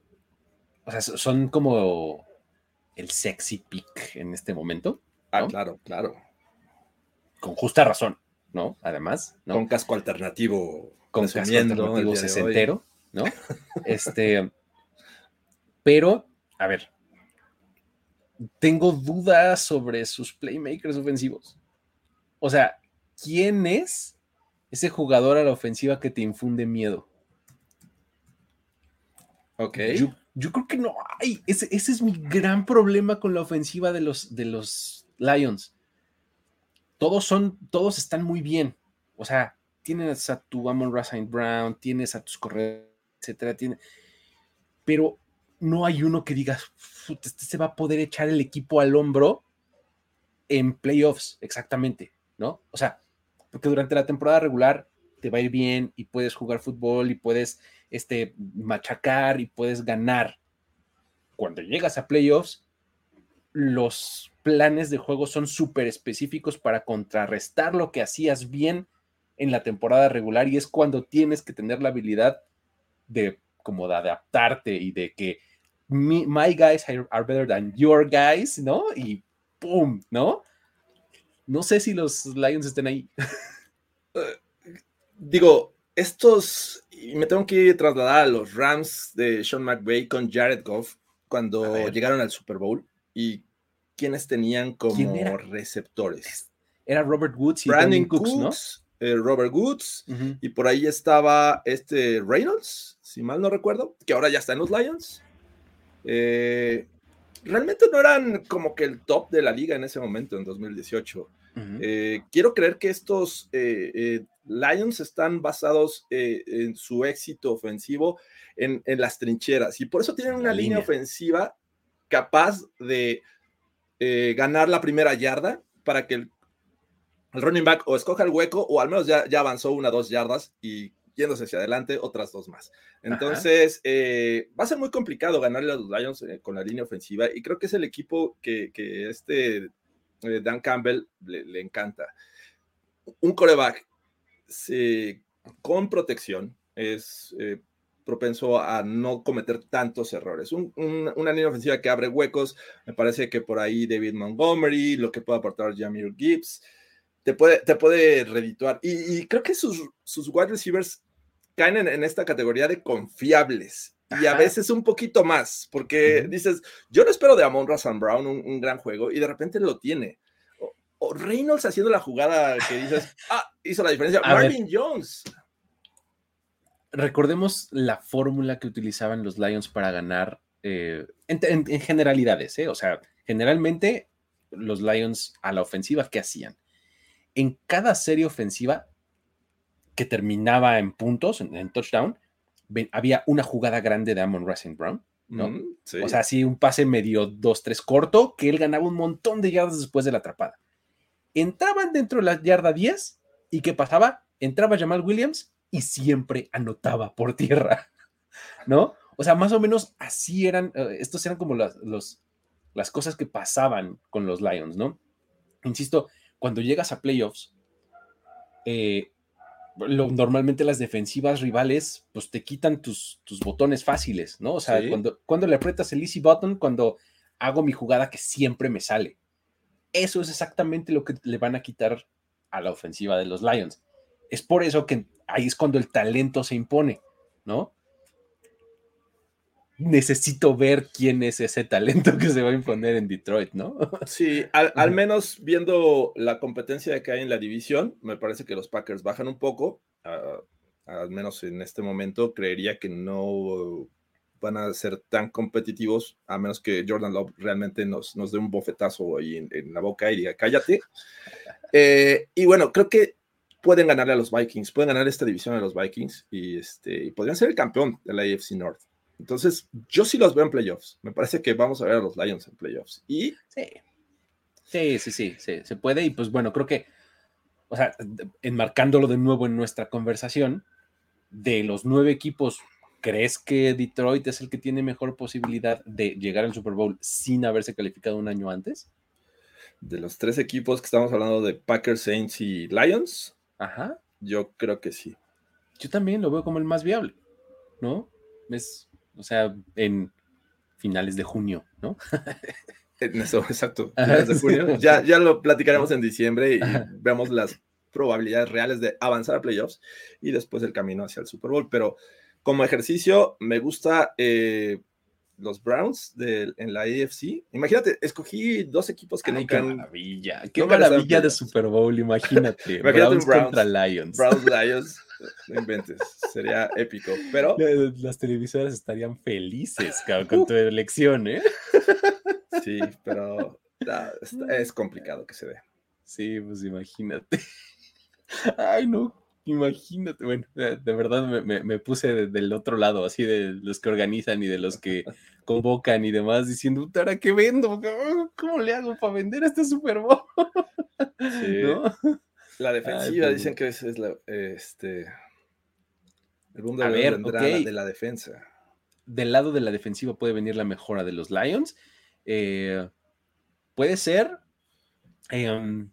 o sea, son como el sexy pick en este momento. Ah, claro, claro. Con justa razón, ¿no? Además, ¿no? Con casco alternativo. Con casco alternativo sesentero, ¿no? este, pero, a ver, tengo dudas sobre sus playmakers ofensivos. O sea, ¿quién es ese jugador a la ofensiva que te infunde miedo? Ok. Yo, creo que no hay. Ese, es mi gran problema con la ofensiva de los, de los Lions. Todos son, todos están muy bien. O sea, tienes a tu Amon Rasain Brown, tienes a tus corredores, etcétera, tiene, pero no hay uno que diga, este se va a poder echar el equipo al hombro en playoffs, exactamente, ¿no? O sea, porque durante la temporada regular te va a ir bien y puedes jugar fútbol y puedes este, machacar y puedes ganar. Cuando llegas a playoffs, los planes de juego son súper específicos para contrarrestar lo que hacías bien en la temporada regular y es cuando tienes que tener la habilidad de como de adaptarte y de que my guys are better than your guys, ¿no? Y ¡pum! ¿no? No sé si los Lions estén ahí. digo, estos, y me tengo que trasladar a los Rams de Sean McVay con Jared Goff cuando llegaron al Super Bowl y quienes tenían como receptores. Era Robert Woods y Brandon Cooks, ¿no? Eh, Robert Woods y por ahí estaba este Reynolds, si mal no recuerdo, que ahora ya está en los Lions. Eh, realmente no eran como que el top de la liga en ese momento, en 2018. Eh, quiero creer que estos eh, Lions están basados en su éxito ofensivo en, las trincheras y por eso tienen una línea. ofensiva capaz de ganar la primera yarda para que el, running back o escoja el hueco o al menos ya, ya avanzó una o dos yardas y yéndose hacia adelante, otras dos más. Entonces, eh, va a ser muy complicado ganarle a los Lions eh, con la línea ofensiva y creo que es el equipo que, este eh, Dan Campbell le, encanta. Un coreback con protección es propenso a no cometer tantos errores. una línea ofensiva que abre huecos, me parece que por ahí David Montgomery, lo que puede aportar Jamir Gibbs, te puede, te puede redituar. Y, creo que sus, sus wide receivers caen en, esta categoría de confiables. Y a veces un poquito más, porque dices, yo no espero de Amon Razan Brown un, gran juego y de repente lo tiene. O, Reynolds haciendo la jugada que dices, ah, hizo la diferencia. Marvin Jones. Recordemos la fórmula que utilizaban los Lions para ganar eh, en, generalidades, ¿eh? o sea, generalmente los Lions a la ofensiva, ¿qué hacían? En cada serie ofensiva que terminaba en puntos, en, touchdown, había una jugada grande de Amon Racing Brown, ¿no? Mm, o sea, así un pase medio 2-3 corto, que él ganaba un montón de yardas después de la atrapada. Entraban dentro de la yarda 10 y ¿qué pasaba? Entraba Jamal Williams y siempre anotaba por tierra, ¿no? O sea, más o menos así eran, eh, estos eran como las, las cosas que pasaban con los Lions, ¿no? Insisto, cuando llegas a playoffs, eh, normalmente las defensivas rivales, pues te quitan tus, tus botones fáciles, ¿no? O sea, cuando, cuando le aprietas el easy button, cuando hago mi jugada que siempre me sale. Eso es exactamente lo que le van a quitar a la ofensiva de los Lions. Es por eso que ahí es cuando el talento se impone, ¿no? Necesito ver quién es ese talento que se va a imponer en Detroit, ¿no? Sí, al, menos viendo la competencia que hay en la división, me parece que los Packers bajan un poco, al menos en este momento, creería que no van a ser tan competitivos, a menos que Jordan Love realmente nos, nos dé un bofetazo ahí en, la boca y diga, cállate. Eh, y bueno, creo que pueden ganarle a los Vikings, pueden ganar esta división a los Vikings y, este, y podrían ser el campeón de la AFC North. Entonces, yo sí los veo en playoffs. Me parece que vamos a ver a los Lions en playoffs. Y. Sí. Sí, sí, sí, se puede. Y pues bueno, creo que, o sea, enmarcándolo de nuevo en nuestra conversación, de los nueve equipos, ¿crees que Detroit es el que tiene mejor posibilidad de llegar al Super Bowl sin haberse calificado un año antes? De los tres equipos que estamos hablando de Packers, Saints y Lions, Ajá. yo creo que sí. Yo también lo veo como el más viable, ¿no? Es, o sea, en finales de junio, ¿no? eso, exacto, finales de junio. Ya, ya lo platicaremos en diciembre y vemos las probabilidades reales de avanzar a playoffs y después el camino hacia el Super Bowl. Pero como ejercicio, me gusta eh, los Browns de, en la AFC. Imagínate, escogí dos equipos que nunca. Qué maravilla, qué maravilla de Super Bowl, imagínate. Browns, contra Lions. Browns Lions, no inventes, sería épico. Pero las televisoras estarían felices con tu elección, ¿eh? Sí, pero es complicado que se dé. Sí, pues imagínate. Ay, no, imagínate. Bueno, de verdad me, puse del otro lado, así de los que organizan y de los que convocan y demás, diciendo, ¿para qué vendo? ¿Cómo le hago para vender este Super Bowl? Sí. La defensiva, dicen que es, la, este, el mundo A ver, de la defensa. Del lado de la defensiva puede venir la mejora de los Lions. Eh, puede ser. Em,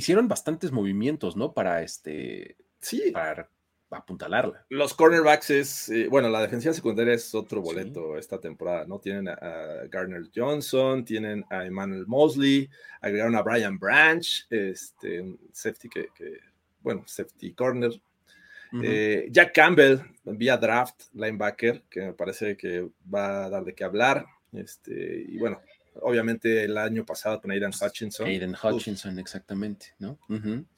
hicieron bastantes movimientos, ¿no? Para este. Sí. Para apuntalarla. Los cornerbacks es, eh, bueno, la defensiva secundaria es otro boleto esta temporada, ¿no? Tienen a, Garner Johnson, tienen a Emmanuel Mosley, agregaron a Brian Branch, este, safety que, bueno, safety corner. Eh, Jack Campbell, vía draft, linebacker, que me parece que va a dar de qué hablar. Este, y bueno, obviamente el año pasado con Aiden Hutchinson. Aiden Hutchinson, exactamente, ¿no?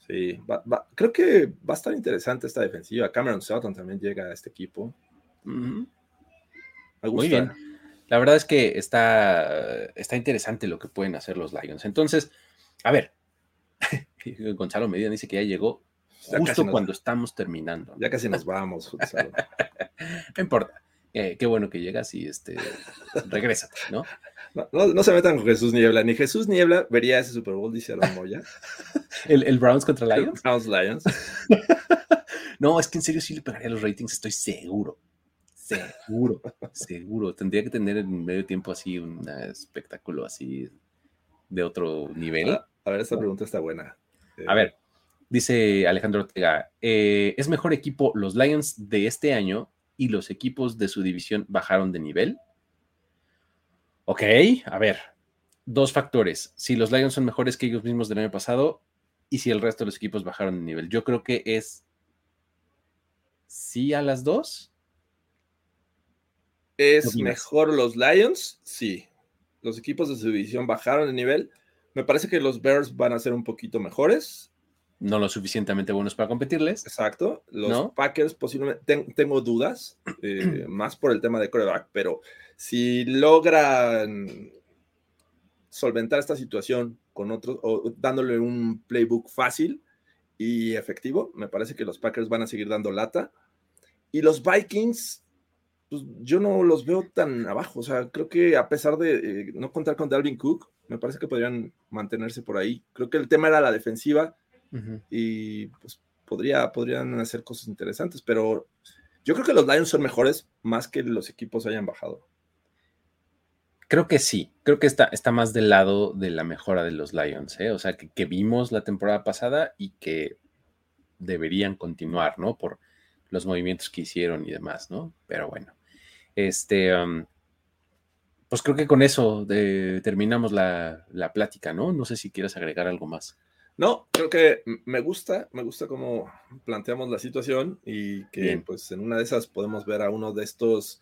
Sí, creo que va a estar interesante esta defensiva. Cameron Sutton también llega a este equipo. Muy bien. La verdad es que está, está interesante lo que pueden hacer los Lions. Entonces, a ver, Gonzalo Medina dice que ya llegó justo cuando estamos terminando. Ya casi nos vamos, Gonzalo. no importa. Eh, qué bueno que llegas y este, regresa, ¿no? ¿No? se metan con Jesús Niebla, ni Jesús Niebla vería ese Super Bowl, dice Aaron Moya. ¿El, ¿El, Browns contra Lions? Browns Lions. no, es que en serio sí le pegaría los ratings, estoy seguro. Seguro, seguro. Tendría que tener en medio tiempo así un espectáculo así de otro nivel. A ver, esta pregunta está buena. A ver, dice Alejandro Ortega, eh, ¿es mejor equipo los Lions de este año y los equipos de su división bajaron de nivel? Ok, a ver, dos factores. Si los Lions son mejores que ellos mismos del año pasado y si el resto de los equipos bajaron de nivel. Yo creo que es sí a las dos. ¿Es mejor los Lions? Sí. Los equipos de su división bajaron de nivel. Me parece que los Bears van a ser un poquito mejores no lo suficientemente buenos para competirles. Exacto. Los Packers posiblemente, tengo dudas, eh, más por el tema de coreback, pero si logran solventar esta situación con otros, o dándole un playbook fácil y efectivo, me parece que los Packers van a seguir dando lata. Y los Vikings, pues yo no los veo tan abajo. O sea, creo que a pesar de eh, no contar con Dalvin Cook, me parece que podrían mantenerse por ahí. Creo que el tema era la defensiva y pues podría, podrían hacer cosas interesantes, pero yo creo que los Lions son mejores más que los equipos hayan bajado. Creo que sí, creo que está, está más del lado de la mejora de los Lions, ¿eh? o sea, que, vimos la temporada pasada y que deberían continuar, ¿no? Por los movimientos que hicieron y demás, ¿no? Pero bueno, este, um, pues creo que con eso terminamos la, la, plática, ¿no? No sé si quieres agregar algo más. No, creo que me gusta, me gusta cómo planteamos la situación y que pues en una de esas podemos ver a uno de estos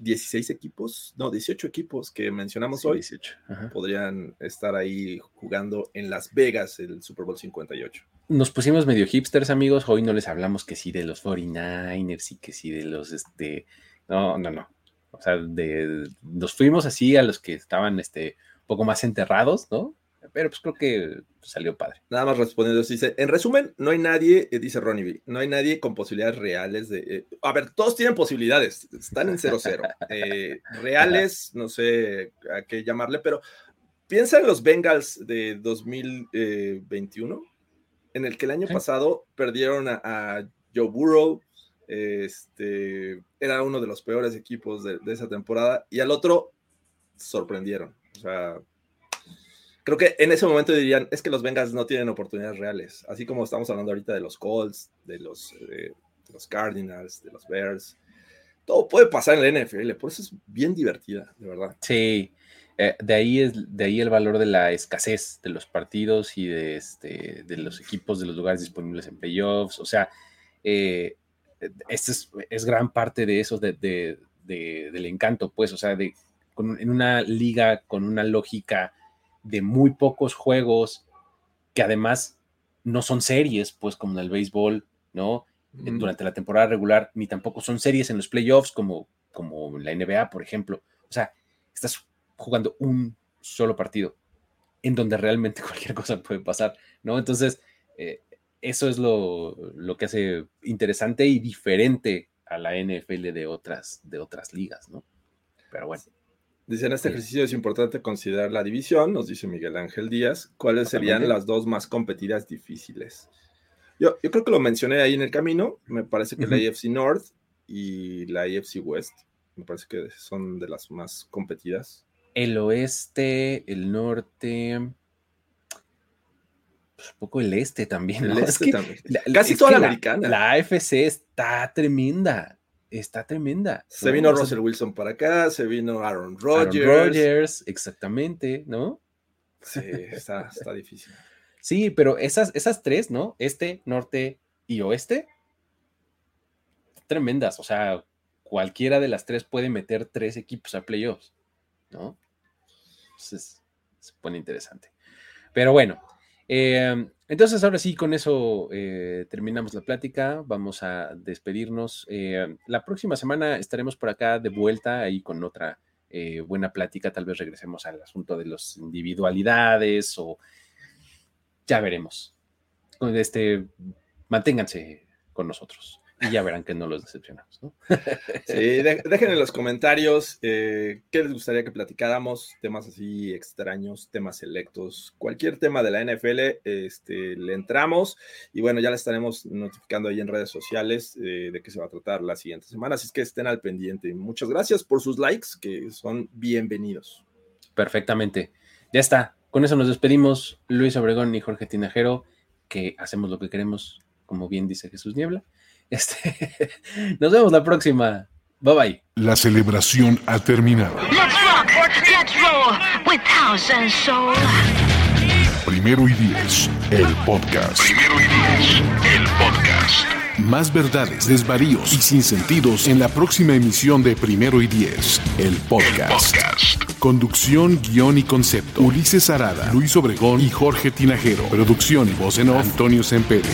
16 equipos, no, 18 equipos que mencionamos hoy, 18. podrían estar ahí jugando en Las Vegas el Super Bowl 58. Nos pusimos medio hipsters, amigos, hoy no les hablamos que sí de los 49ers y que sí de los, este, no, no, no, o sea, de, nos fuimos así a los que estaban, este, un poco más enterrados, ¿no? Pero pues creo que salió padre. Nada más respondiendo, dice, en resumen, no hay nadie, eh, dice Ronnie B, no hay nadie con posibilidades reales de... Eh, a ver, todos tienen posibilidades, están en 0-0. Eh, reales, no sé a qué llamarle, pero piensa en los Bengals de 2021, en el que el año pasado perdieron a, Joe Burrow, este, era uno de los peores equipos de, de esa temporada, y al otro sorprendieron. O sea, creo que en ese momento dirían, es que los Bengals no tienen oportunidades reales, así como estamos hablando ahorita de los Colts, de los, eh, los Cardinals, de los Bears. Todo puede pasar en la NFL, por eso es bien divertida, de verdad. Sí, eh, de, ahí es, de ahí el valor de la escasez de los partidos y de, este, de los equipos, de los lugares disponibles en playoffs. O sea, eh, este es, es, gran parte de eso, de, del encanto, pues, o sea, de, en una liga con una lógica de muy pocos juegos que además no son series, pues como en el béisbol, ¿no? Durante la temporada regular, ni tampoco son series en los playoffs como, como la NBA, por ejemplo. O sea, estás jugando un solo partido en donde realmente cualquier cosa puede pasar, ¿no? Entonces, eh, eso es lo, lo, que hace interesante y diferente a la NFL de otras, de otras ligas, ¿no? Pero bueno. Dice, en este ejercicio es importante considerar la división, nos dice Miguel Ángel Díaz. ¿Cuáles serían las dos más competidas difíciles? Yo, yo creo que lo mencioné ahí en el camino. Me parece que la AFC North y la AFC West, me parece que son de las más competidas. El oeste, el norte, pues, un poco el este también. El este también. Casi toda la, americana. La AFC está tremenda está tremenda. Se vino Russell Wilson para acá, se vino Aaron Rodgers. Aaron Rodgers, exactamente, ¿no? Sí, está, difícil. Sí, pero esas, esas tres, ¿no? Este, norte y oeste, tremendas. O sea, cualquiera de las tres puede meter tres equipos a playoffs, ¿no? Entonces, se pone interesante. Pero bueno, eh, entonces, ahora sí, con eso eh, terminamos la plática. Vamos a despedirnos. Eh, la próxima semana estaremos por acá de vuelta ahí con otra buena plática. Tal vez regresemos al asunto de las individualidades o ya veremos. Este, manténganse con nosotros y ya verán que no los decepcionamos. ¿no? sí, dejen en los comentarios eh, qué les gustaría que platicáramos, temas así extraños, temas selectos, cualquier tema de la NFL, este, le entramos y bueno, ya le estaremos notificando ahí en redes sociales eh, de qué se va a tratar la siguiente semana, así es que estén al pendiente. Muchas gracias por sus likes, que son bienvenidos. Perfectamente. Ya está. Con eso nos despedimos. Luis Obregón y Jorge Tinajero, que hacemos lo que queremos, como bien dice Jesús Niebla. Este, nos vemos la próxima. Bye bye. La celebración ha terminado. Primero y diez, el podcast. Primero y diez, el podcast. Más verdades, desvaríos y sinsentidos en la próxima emisión de Primero y Diez, el podcast. el podcast. Conducción, guion y concepto. Ulises Arada, Luis Obregón y Jorge Tinajero. Producción y voz en off, Antonio Sempere.